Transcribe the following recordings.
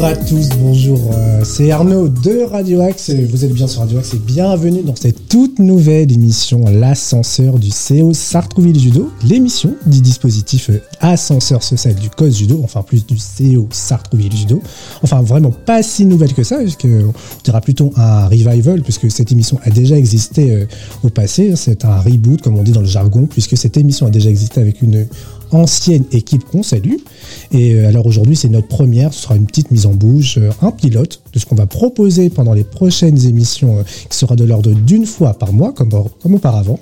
Bonjour à tous, bonjour, euh, c'est Arnaud de Radio Axe, vous êtes bien sur Radio Axe et bienvenue dans cette toute nouvelle émission L'ascenseur du CO Sartrouville Judo, l'émission du dispositif ascenseur social du COS Judo, enfin plus du CO Sartrouville Judo, enfin vraiment pas si nouvelle que ça, puisqu'on dira plutôt un revival, puisque cette émission a déjà existé euh, au passé, c'est un reboot comme on dit dans le jargon, puisque cette émission a déjà existé avec une ancienne équipe qu'on salue. Et euh, alors aujourd'hui, c'est notre première. Ce sera une petite mise en bouche, euh, un pilote de ce qu'on va proposer pendant les prochaines émissions, euh, qui sera de l'ordre d'une fois par mois, comme, comme auparavant.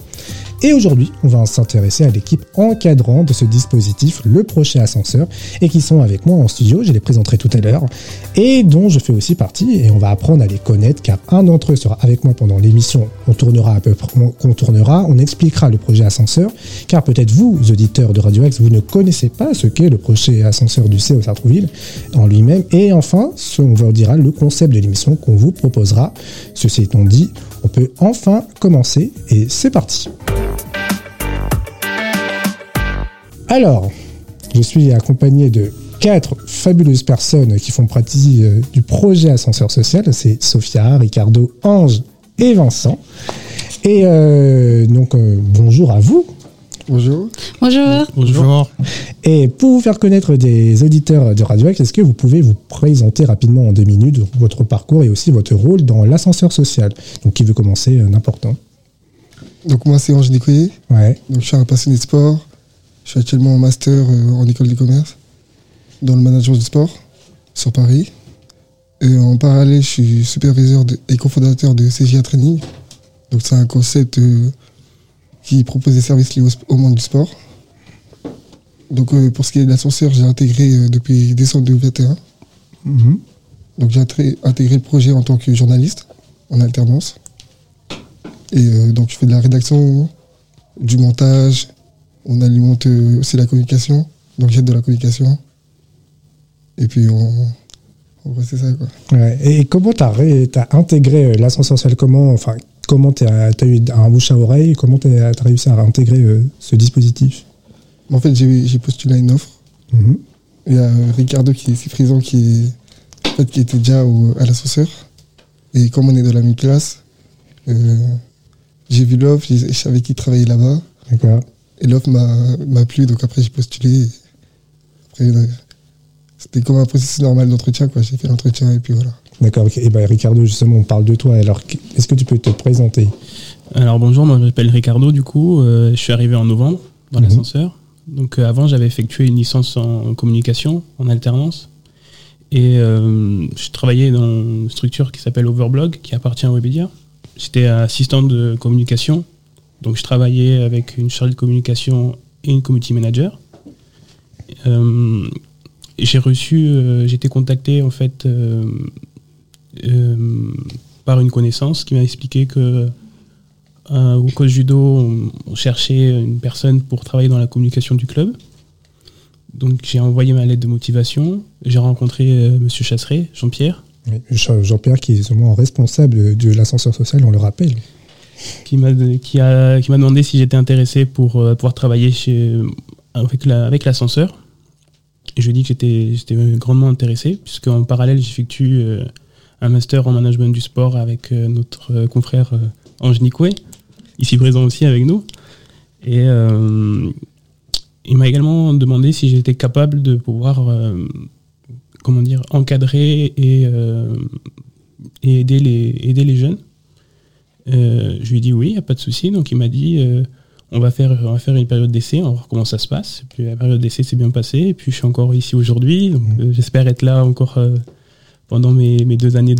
Et aujourd'hui, on va s'intéresser à l'équipe encadrante de ce dispositif, le prochain ascenseur, et qui sont avec moi en studio, je les présenterai tout à l'heure, et dont je fais aussi partie, et on va apprendre à les connaître, car un d'entre eux sera avec moi pendant l'émission, on tournera à peu près, on tournera, on expliquera le projet ascenseur, car peut-être vous, auditeurs de Radio X, vous ne connaissez pas ce qu'est le projet ascenseur du C au Sartrouville en lui-même, et enfin, on vous dira le concept de l'émission qu'on vous proposera. Ceci étant dit, on peut enfin commencer, et c'est parti. Alors, je suis accompagné de quatre fabuleuses personnes qui font partie euh, du projet Ascenseur Social. C'est Sophia, Ricardo, Ange et Vincent. Et euh, donc, euh, bonjour à vous. Bonjour. Bonjour. Bonjour. Et pour vous faire connaître des auditeurs de Radio X, est-ce que vous pouvez vous présenter rapidement en deux minutes votre parcours et aussi votre rôle dans l'ascenseur social Donc, qui veut commencer N'importe. Donc, moi, c'est Ange Nicoyer. Ouais. Donc, je suis un passionné de sport. Je suis actuellement en master euh, en école de commerce dans le management du sport sur Paris. Et en parallèle, je suis superviseur et cofondateur de CGA Training. Donc c'est un concept euh, qui propose des services liés au, monde du sport. Donc euh, pour ce qui est de l'ascenseur, j'ai intégré depuis décembre 2021. Mhm. Donc j'ai intégré le projet en tant que journaliste en alternance. Et donc je fais de la rédaction, du montage, on alimente euh, aussi la communication, donc j'aide de la communication. Et puis on, on c'est ça quoi. et comment tu as, intégré euh, l'ascenseur social Comment, enfin, comment tu as, eu un bouche à oreille Comment tu as, réussi à intégrer euh, ce dispositif? En fait, j'ai postulé à une offre. Mm-hmm. Il y a Ricardo qui est ici présent qui, en fait, qui était déjà à l'ascenseur. Et comme on est de la même classe, j'ai vu l'offre, je savais qu'il travaillait là-bas. D'accord. Et l'offre m'a plu, donc après j'ai postulé. C'était comme un processus normal d'entretien, quoi. J'ai fait l'entretien et puis voilà. D'accord, Et ben Ricardo, justement, on parle de toi. Alors, est-ce que tu peux te présenter? Alors bonjour, moi je m'appelle Ricardo, du coup, euh, je suis arrivé en novembre dans mhm. l'ascenseur. Donc euh, avant, j'avais effectué une licence en communication, en alternance. Et euh, je travaillais dans une structure qui s'appelle Overblog, qui appartient à Webedia. J'étais assistant de communication donc je travaillais avec une chargée de communication et une community manager. Euh, j'ai reçu, euh, j'ai été contacté en fait euh, par une connaissance qui m'a expliqué que au code judo, on, cherchait une personne pour travailler dans la communication du club. Donc j'ai envoyé ma lettre de motivation. J'ai rencontré Monsieur Chasseret, Jean-Pierre. Jean-Pierre qui est seulement responsable de l'ascenseur social, on le rappelle qui m'a qui a qui m'a demandé si j'étais intéressé pour euh, pouvoir travailler chez avec la avec l'ascenseur. Je lui ai dit que j'étais j'étais grandement intéressé puisque en parallèle j'effectue euh, un master en management du sport avec euh, notre confrère Ange Nicoué, ici présent aussi avec nous. Et il m'a également demandé si j'étais capable de pouvoir comment dire encadrer et, et aider les aider les jeunes euh, je lui ai dit oui, il n'y a pas de souci. Donc il m'a dit euh, on, va faire, on va faire une période d'essai, on va voir comment ça se passe. Et puis la période d'essai s'est bien passée. Et puis je suis encore ici aujourd'hui. Donc mmh. euh, j'espère être là encore pendant mes, mes, deux années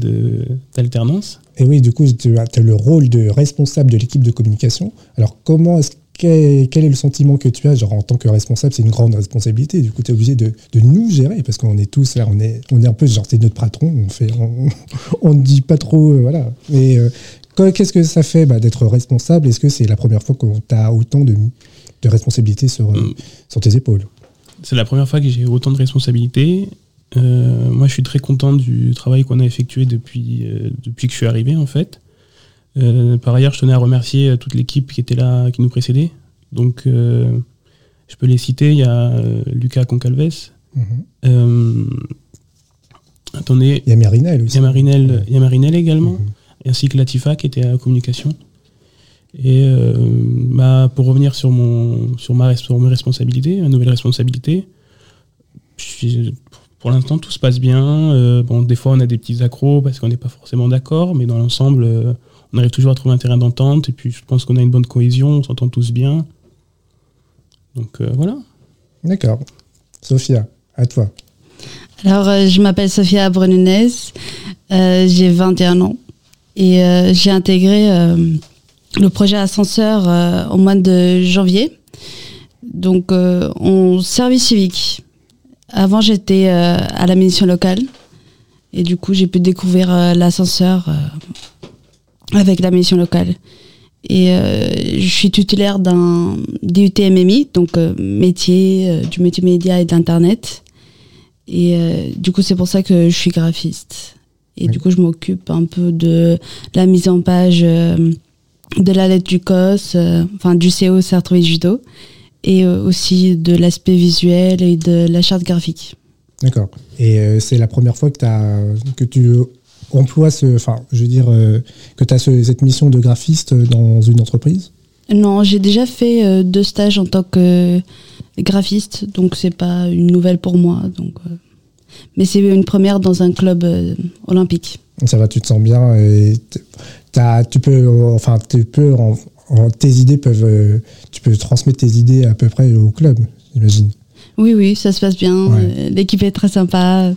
d'alternance. Et oui, du coup, tu as, le rôle de responsable de l'équipe de communication. Alors comment est-ce quel, quel, est le sentiment que tu as? Genre en tant que responsable c'est une grande responsabilité du coup tu es obligé de, de, nous gérer parce qu'on est tous là on est on est un peu genre c'est notre patron on fait on ne dit pas trop voilà mais Qu'est-ce que ça fait bah, d'être responsable? Est-ce que c'est la première fois tu as autant de, responsabilités sur, euh, mm. sur tes épaules? C'est la première fois que j'ai autant de responsabilités. Euh, moi, je suis très content du travail qu'on a effectué depuis, euh, depuis que je suis arrivé, en fait. par ailleurs, je tenais à remercier toute l'équipe qui était là, qui nous précédait. Donc, je peux les citer. Il y a Lucas Concalves, mm-hmm. Attendez. Il y a Marinelle aussi. Il y a Marinelle, il y a également, mhm. Ainsi que Latifa qui était à la communication. Et euh, bah, pour revenir sur, mon, sur, ma, sur mes responsabilités, ma nouvelle responsabilité, pour l'instant tout se passe bien. Euh, bon, des fois on a des petits accros parce qu'on n'est pas forcément d'accord, mais dans l'ensemble, euh, on arrive toujours à trouver un terrain d'entente. Et puis je pense qu'on a une bonne cohésion, on s'entend tous bien. Donc voilà. D'accord. Sophia, à toi. Alors, je m'appelle Sophia Brununez, j'ai 21 ans et j'ai intégré le projet ascenseur euh, au mois de janvier. Donc, euh, en service civique. Avant, j'étais euh, à la mission locale. Et du coup, j'ai pu découvrir l'ascenseur avec la mission locale. Et je suis titulaire d'un DUT MMI, donc métier, du métier média et d'Internet. Et du coup, c'est pour ça que je suis graphiste. Et du coup, je m'occupe un peu de la mise en page de la lettre du COS, euh, enfin du CO Sartre Judo, et euh, aussi de l'aspect visuel et de la charte graphique. D'accord. Et euh, c'est la première fois que, as, que tu emploies ce, enfin, je veux dire, que tu as cette mission de graphiste dans une entreprise? Non, j'ai déjà fait deux stages en tant que graphiste, donc c'est pas une nouvelle pour moi. Donc, mais c'est une première dans un club olympique. Ça va, tu te sens bien et tu peux, enfin, tu peux, tes idées peuvent, euh, tu peux transmettre tes idées à peu près au club, j'imagine. Oui, oui, ça se passe bien. Euh, l'équipe est très sympa.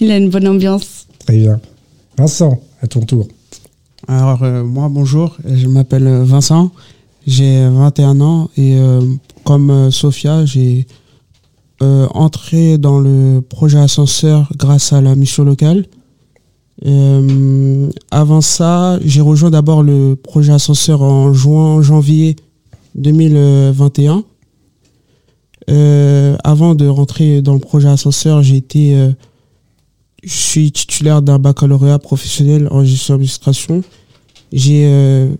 Il a une bonne ambiance. Très bien. Vincent, à ton tour. Alors, euh, moi, bonjour. Je m'appelle Vincent. J'ai 21 ans et comme Sophia, j'ai entré dans le projet ascenseur grâce à la mission locale. Euh, avant ça, j'ai rejoint d'abord le projet ascenseur en juin, janvier 2021. Euh, avant de rentrer dans le projet ascenseur, j'ai été, euh, je suis titulaire d'un baccalauréat professionnel en gestion d'administration. J'ai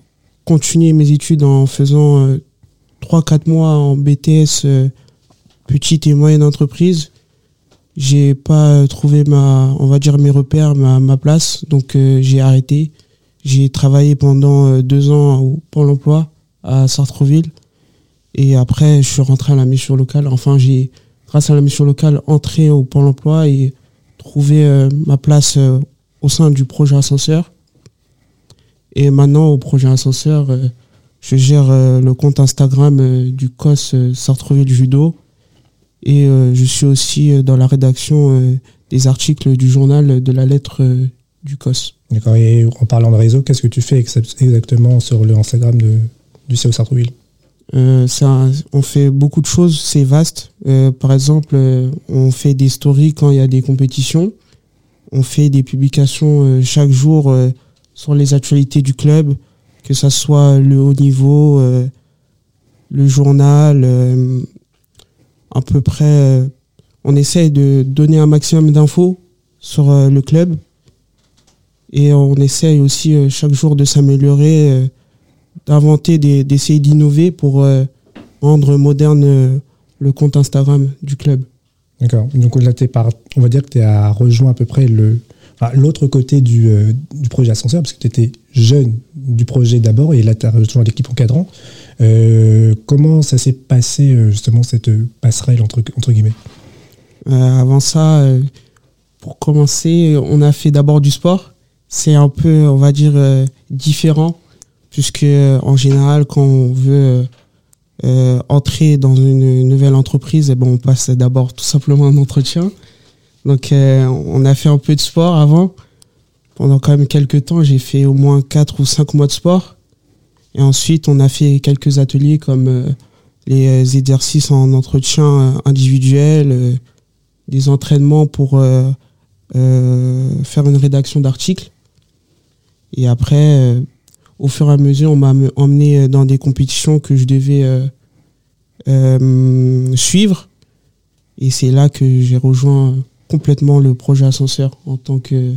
continué mes études en faisant 3-4 mois en BTS petite et moyenne entreprise j'ai pas trouvé ma, on mes repères, ma, ma place, donc euh, j'ai arrêté. J'ai travaillé pendant euh, deux ans au Pôle Emploi à Sartreville, et après je suis rentré à la mission locale. Enfin, j'ai, grâce à la mission locale, entré au Pôle Emploi et trouvé euh, ma place au sein du projet ascenseur. Et maintenant, au projet ascenseur, je gère le compte Instagram du COS Sartreville Judo et euh, je suis aussi euh, dans la rédaction euh, des articles du journal de la lettre du COS. D'accord. Et en parlant de réseau, qu'est-ce que tu fais exactement sur le Instagram de, du CO Sartreville euh, ça, on fait beaucoup de choses, c'est vaste. par exemple, on fait des stories quand il y a des compétitions. On fait des publications chaque jour sur les actualités du club, que ce soit le haut niveau, le journal, à peu près, euh, on essaye de donner un maximum d'infos sur euh, le club. Et on essaye aussi euh, chaque jour de s'améliorer, d'inventer, d'essayer d'innover pour rendre moderne le compte Instagram du club. D'accord. Donc là, es par, on va dire que tu as rejoint à peu près le, l'autre côté du, du, projet Ascenseur, parce que tu étais jeune du projet d'abord, et là, tu as rejoint l'équipe encadrant. Euh, comment ça s'est passé euh, justement cette passerelle entre, entre guillemets? Euh, Avant ça, pour commencer, on a fait d'abord du sport. C'est un peu, on va dire, différent, puisque en général, quand on veut entrer dans une nouvelle entreprise, eh ben, on passe d'abord tout simplement un entretien. Donc on a fait un peu de sport avant. Pendant quand même quelques temps, j'ai fait au moins 4 ou 5 mois de sport. Et ensuite, on a fait quelques ateliers comme euh, les euh, exercices en entretien euh, individuel, des entraînements pour faire une rédaction d'articles. Et après, au fur et à mesure, on m'a emmené dans des compétitions que je devais suivre. Et c'est là que j'ai rejoint complètement le projet Ascenseur en tant que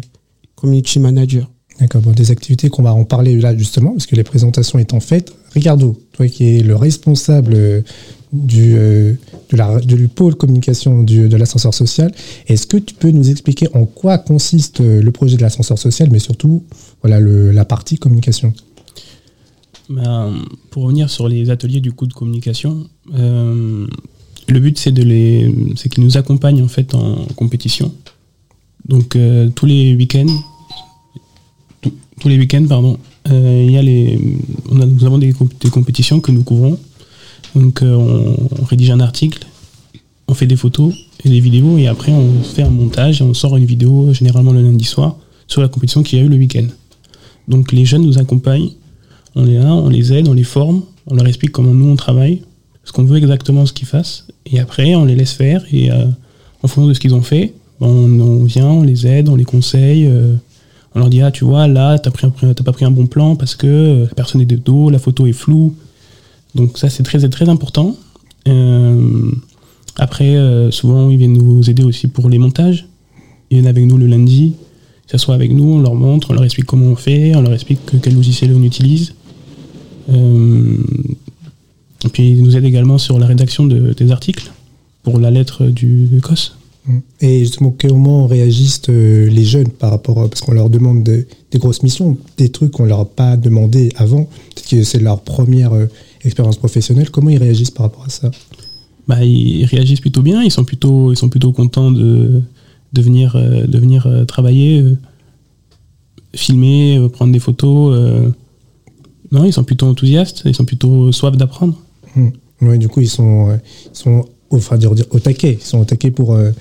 community manager. D'accord, des activités qu'on va en parler là justement, parce que les présentations étant faites. Ricardo, toi qui es le responsable du, euh, de la, du pôle communication du, de l'ascenseur social. Est-ce que tu peux nous expliquer en quoi consiste euh, le projet de l'ascenseur social, mais surtout voilà, la partie communication? Ben, pour revenir sur les ateliers du coup de communication, euh, le but c'est qu'ils nous accompagnent en fait en compétition. Donc euh, tous les week-ends, tous- les week-ends pardon, euh, il y a les, nous avons des, comp- des compétitions que nous couvrons. Donc euh, on, rédige un article, on fait des photos et des vidéos et après on fait un montage et on sort une vidéo généralement le lundi soir sur la compétition qu'il y a eu le week-end. Donc les jeunes nous accompagnent on est là, on les aide, on les forme, on leur explique comment nous on travaille, ce qu'on veut exactement ce qu'ils fassent, et après on les laisse faire, et euh, en fonction de ce qu'ils ont fait, ben, on, vient, on les aide, on les conseille, euh, on leur dit ah tu vois là t'as pas pris un bon plan parce que euh, la personne est de dos, la photo est floue, donc ça c'est très très important. Euh, après euh, souvent ils viennent nous aider aussi pour les montages, ils viennent avec nous le lundi, ils s'assoient avec nous, on leur montre, on leur explique comment on fait, on leur explique que- quel logiciel on utilise. Euh, et puis ils nous aident également sur la rédaction de- des articles pour la lettre du COS. Et justement, comment réagissent euh, les jeunes par rapport à, parce qu'on leur demande de- des grosses missions, des trucs qu'on leur a pas demandé avant, peut-être que c'est leur première euh, expérience professionnelle, comment ils réagissent par rapport à ça? Bah, ils réagissent plutôt bien, ils sont plutôt, ils sont plutôt contents de, de venir, euh, de venir travailler, filmer, prendre des photos. Non, ils sont plutôt enthousiastes, ils sont plutôt soifs d'apprendre. Ouais, du coup, ils sont, ils sont enfin, dire, dire, au taquet, ils sont au taquet pour, euh,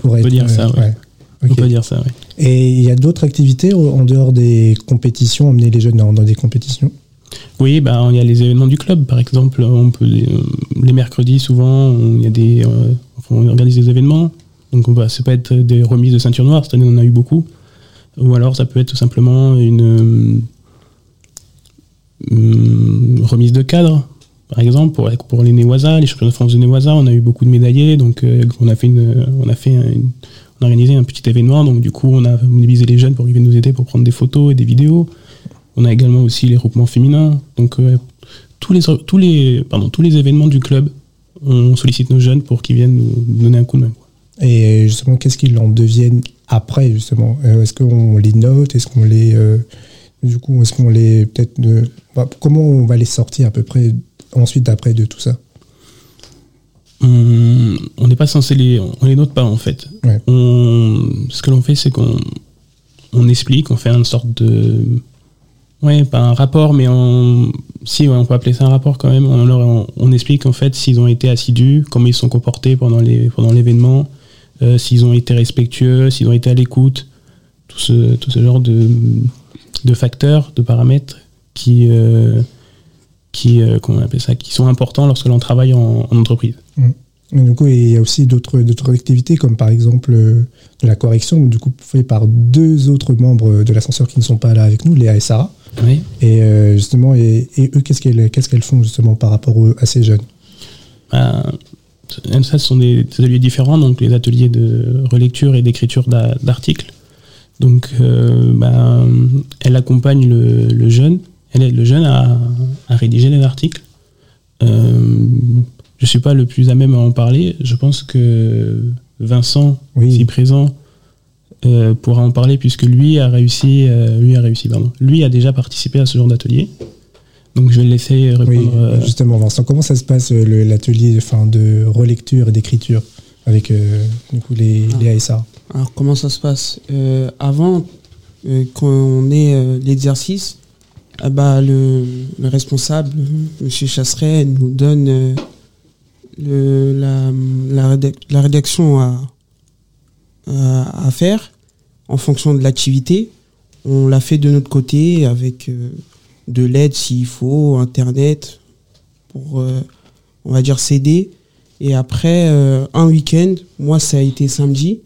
pour On être. peut dire ça, ouais. Ok. On peut dire ça, ouais. Et il y a d'autres activités en dehors des compétitions, emmener les jeunes dans, des compétitions? Oui, bah, il y a les événements du club, par exemple. On peut, les, euh, les mercredis, souvent, on, il y a des, euh, on organise des événements. Donc, on va, ça peut être des remises de ceinture noire. Cette année, on en a eu beaucoup. Ou alors, ça peut être tout simplement une euh, hum, remise de cadre, par exemple, pour, pour les Néoisa, les championnats de France de Néoisa. On a eu beaucoup de médaillés. Donc, euh, on a fait une, on a fait on a organisé un petit événement. Donc, du coup, on a mobilisé les jeunes pour qu'ils viennent nous aider pour prendre des photos et des vidéos. On a également aussi les regroupements féminins. Donc euh, tous, les, tous, les, pardon, tous les événements du club, on sollicite nos jeunes pour qu'ils viennent nous donner un coup de main. Et justement, qu'est-ce qu'ils en deviennent après, justement? Euh, Est-ce qu'on les note? Est-ce qu'on les. euh, du coup, est-ce qu'on les. Peut-être. bah, comment on va les sortir à peu près ensuite après de tout ça On on n'est pas censé les... On les note pas en fait. Ouais. On, ce que l'on fait, c'est qu'on on explique, on fait une sorte de... Ouais, pas un rapport, mais on, si, ouais, on peut appeler ça un rapport quand même. On, leur- on, on explique en fait s'ils ont été assidus, comment ils se sont comportés pendant les pendant l'événement, euh, s'ils ont été respectueux, s'ils ont été à l'écoute, tout ce, tout ce genre de, de facteurs, de paramètres qui, euh, qui, euh, comment on appelle ça, qui sont importants lorsque l'on travaille en, en entreprise. Et du coup, il y a aussi d'autres activités, comme par exemple euh, de la correction, du coup, fait par deux autres membres de l'ascenseur qui ne sont pas là avec nous, Léa et Sarah. Oui. Et euh, justement, et, et eux, qu'est-ce qu'elles qu'est-ce qu'elles font justement par rapport aux- à ces jeunes? Ça, ce sont des, des ateliers différents, donc les ateliers de relecture et d'écriture d'a- d'articles. Donc, euh, ben, elle accompagne le, le jeune, elle aide le jeune à, à rédiger les articles. Euh, je suis pas le plus à même à en parler. Je pense que Vincent, Oui. ici présent, euh, pourra en parler puisque lui a réussi, euh, lui a réussi, pardon. Lui a déjà participé à ce genre d'atelier. Donc, je vais le laisser répondre. Oui, justement, Vincent, comment ça se passe euh, l'atelier enfin, de relecture et d'écriture avec euh, du coup, les, Ah. Léa et Sarah Alors comment ça se passe? Euh, Avant, euh, quand on est euh, l'exercice, ah bah, le, le responsable, Monsieur Chasseret, nous donne euh, la, la, rédac- la rédaction à, à, faire en fonction de l'activité. On l'a fait de notre côté avec euh, de l'aide s'il faut, Internet, pour, euh, on va dire, s'aider. Et après, un week-end, moi ça a été samedi,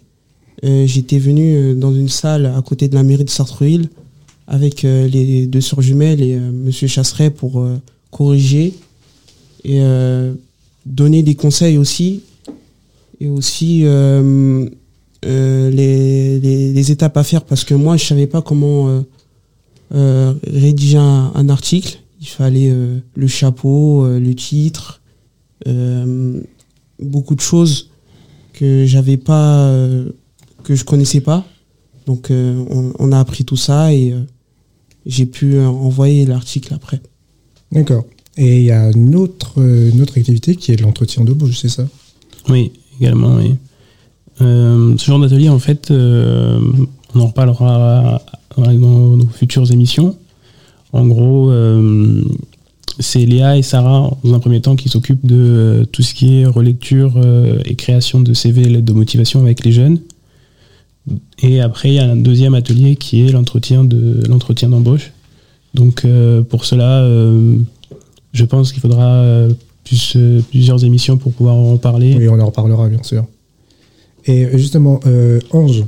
j'étais venu dans une salle à côté de la mairie de Sartreville avec euh, les deux sœurs jumelles et euh, Monsieur Chasseret pour euh, corriger et donner des conseils aussi et aussi les, les, étapes à faire parce que moi je savais pas comment rédiger un, article. Il fallait le chapeau, le titre, beaucoup de choses que j'avais pas, que je connaissais pas. Donc on, on a appris tout ça et j'ai pu euh, envoyer l'article après. D'accord. Et il y a une autre, euh, une autre activité qui est l'entretien d'embauche, c'est ça? Oui, également, oui. Euh, ce genre d'atelier, en fait, euh, on en reparlera dans nos futures émissions. En gros, euh, c'est Léa et Sarah, dans un premier temps, qui s'occupent de euh, tout ce qui est relecture euh, et création de CV et lettres de motivation avec les jeunes. Et après, il y a un deuxième atelier qui est l'entretien de l'entretien d'embauche. Donc, euh, pour cela, euh, je pense qu'il faudra euh, plus, plusieurs émissions pour pouvoir en parler. Oui, on en reparlera, bien sûr. Et justement, Ange,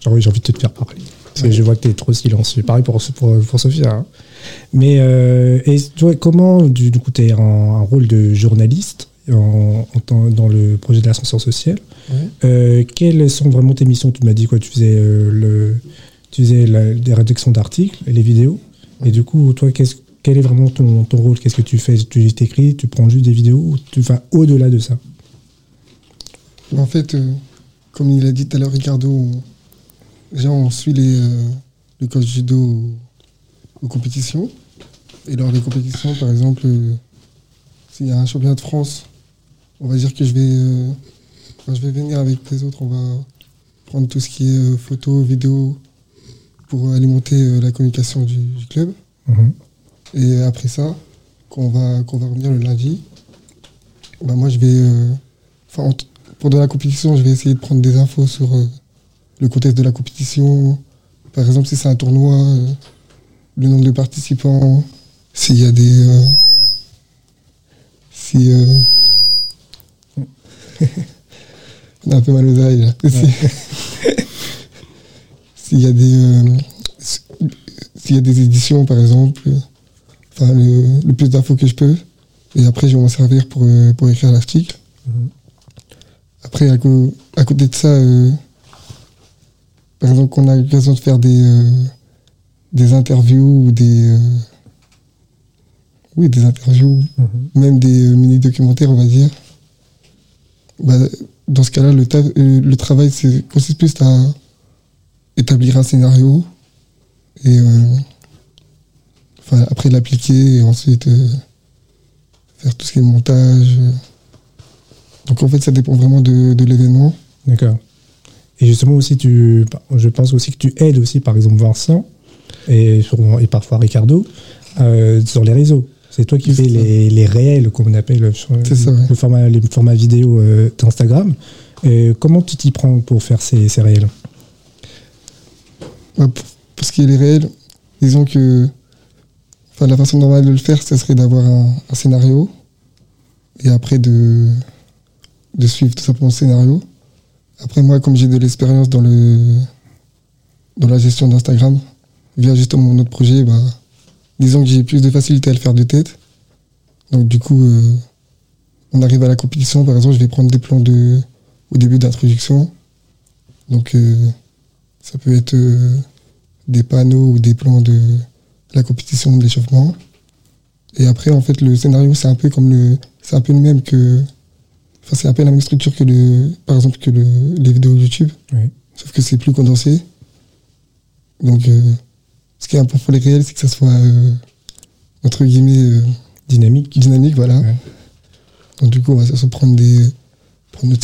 j'ai envie de te faire parler. Parce que je vois que tu es trop silencieux. Pareil pour, pour, pour Sophia. hein. Mais et, comment, du, du coup, tu as un, un rôle de journaliste en, en tant- dans le projet de l'ascenseur social. Ouais. Euh, quelles sont vraiment tes missions? Tu m'as dit quoi? Tu faisais, euh, le, tu faisais la, des rédactions d'articles et les vidéos. Et du coup, toi, qu'est-ce, quel est vraiment ton, ton rôle? Qu'est-ce que tu fais? Tu t'écris, tu prends juste des vidéos ou tu vas au-delà de ça? En fait, euh, comme il a dit tout à l'heure, Ricardo, on, déjà on suit les, euh, le coach judo aux, aux compétitions. Et lors des compétitions, par exemple, euh, s'il y a un championnat de France, on va dire que je vais, euh, je vais venir avec les autres, on va prendre tout ce qui est euh, photo, vidéo, pour alimenter euh, la communication du, du club. Mhm. Et après ça, quand on va, quand on va revenir le lundi, bah moi je vais. Enfin, en- pendant la compétition, je vais essayer de prendre des infos sur le contexte de la compétition. Par exemple, si c'est un tournoi, euh, le nombre de participants, s'il y a des. euh, si. euh, on a un peu mal aux oreilles là. Si- S'il y a des. euh, s'il y a des éditions, par exemple, enfin, le, le plus d'infos que je peux. Et après, je vais m'en servir pour, euh, pour écrire l'article. Mhm. Après, à, co- à côté de ça, euh, par exemple, qu'on a l'occasion de faire des, euh, des interviews ou des. euh, oui, des interviews, Mhm. même des mini-documentaires, on va dire. Bah, dans ce cas-là, le, euh, travail consiste plus à établir un scénario et euh, après l'appliquer et ensuite euh, faire tout ce qui est montage. Donc en fait, ça dépend vraiment de, l'événement. D'accord. Et justement aussi, tu, je pense aussi que tu aides aussi, par exemple, Vincent et, parfois Ricardo sur les réseaux. C'est toi qui fais les, les réels, comme on appelle, sur- C'est ça, ouais. le format, les formats vidéo euh, d'Instagram. Euh, comment tu t'y prends pour faire ces, ces réels? Bah, pour, pour ce qui est les réels, disons que enfin, la façon normale de le faire, ce serait d'avoir un, un scénario et après de, de suivre tout simplement le scénario. Après, moi, comme j'ai de l'expérience dans, le, dans la gestion d'Instagram, via justement mon autre projet, bah, disons que j'ai plus de facilité à le faire de tête. Donc, du coup, euh, on arrive à la compétition, par exemple, je vais prendre des plans de, au début d'introduction. Donc, euh, ça peut être euh, des panneaux ou des plans de la compétition, de l'échauffement. Et après, en fait, le scénario, c'est un peu comme le, c'est un peu le même que, enfin, c'est un peu la même structure que le, par exemple, que le, les vidéos YouTube. Oui. Sauf que c'est plus condensé. Donc, euh, ce qui est important pour les réels, c'est que ça soit, euh, entre guillemets, euh, Dynamique dynamique, voilà. Ouais. Donc, du coup, on va se prendre des,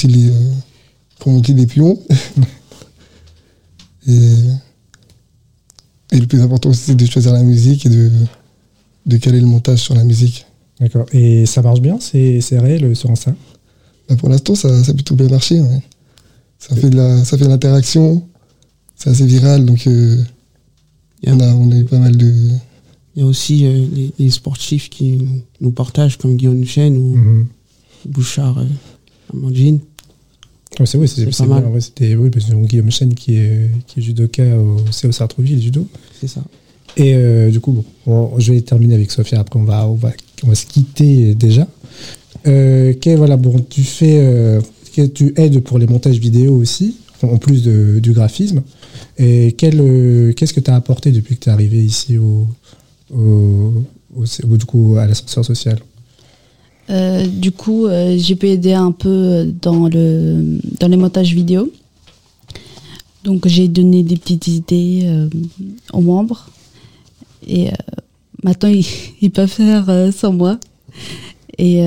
les, euh, dit, des pions. et, et le plus important aussi, c'est de choisir la musique et de, de caler le montage sur la musique. D'accord. Et ça marche bien, ces, ces réels sur Insta? Bah, pour l'instant, ça, ça a plutôt bien marché. ouais. Ça fait de la, ça fait de l'interaction. C'est assez viral, donc euh, Yeah. on, a, on a eu pas mal de. Il y a aussi euh, les, les sportifs qui nous, nous partagent, comme Guillaume Chen ou Mhm. Bouchard euh, Amandine. Ouais, c'est vrai, c'est pas mal. ouais, C'était oui, parce que Guillaume Chen qui est, qui est judoka au CO Sartreville judo. C'est ça. Et euh, du coup, bon, on- je vais terminer avec Sophia. Après, on va, on va, on va se quitter déjà. Euh, quel- voilà, bon, tu fais, euh, que tu aides pour les montages vidéo aussi, en plus de- du graphisme. Et euh, qu'est-ce que tu as apporté depuis que tu es arrivé ici au, au, du coup, à l'ascenseur social? Euh, du coup, euh, j'ai pu aider un peu dans, le, dans les montages vidéo. Donc, j'ai donné des petites idées aux membres. Et maintenant, ils, ils peuvent faire sans moi. Et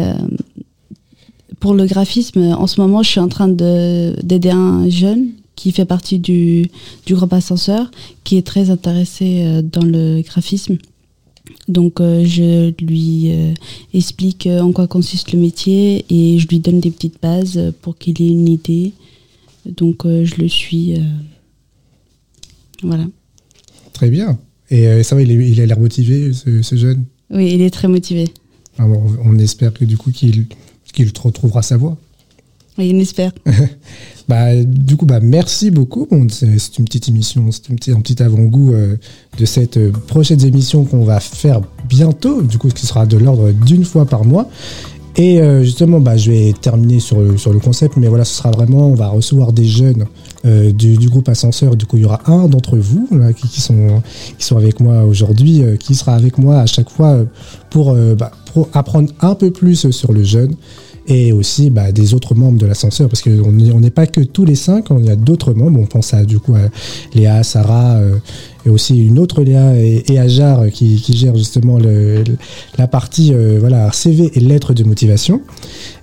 pour le graphisme, en ce moment, je suis en train de- d'aider un jeune qui fait partie du, du groupe Ascenseur, qui est très intéressé euh, dans le graphisme. Donc, euh, je lui euh, explique en quoi consiste le métier et je lui donne des petites bases pour qu'il ait une idée. Donc, euh, je le suis. voilà. Très bien. Et ça va, il, a l'air motivé, ce, ce jeune? Oui, il est très motivé. Alors, on, on espère que du coup qu'il qu'il retrouvera sa voie. Oui, on espère. Bah, du coup, bah, merci beaucoup. Bon, c'est une petite émission, c'est un petit, avant-goût euh, de cette euh, prochaine émission qu'on va faire bientôt, du coup, qui sera de l'ordre d'une fois par mois. Et euh, justement, bah, je vais terminer sur le, sur le concept, mais voilà, ce sera vraiment, on va recevoir des jeunes euh, du, du groupe Ascenseur. Du coup, il y aura un d'entre vous là, qui, qui sont, qui sont avec moi aujourd'hui, euh, qui sera avec moi à chaque fois pour, bah, pour apprendre un peu plus sur le jeune et aussi bah, des autres membres de l'ascenseur parce qu'on n'est on pas que tous les cinq, il y a d'autres membres. On pense à du coup à Léa, Sarah euh, et aussi une autre Léa et, et Ajar euh, qui, qui gère justement le, la partie euh, voilà CV et lettres de motivation.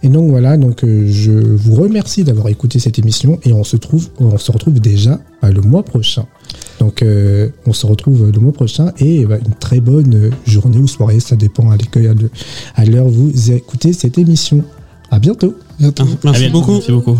Et donc voilà, donc euh, je vous remercie d'avoir écouté cette émission et on se trouve, on se retrouve déjà bah, le mois prochain. Donc euh, on se retrouve le mois prochain et bah, une très bonne euh, journée ou soirée, ça dépend à l'heure où vous écoutez cette émission. À bientôt. Bientôt. Merci À bientôt. beaucoup. Merci beaucoup.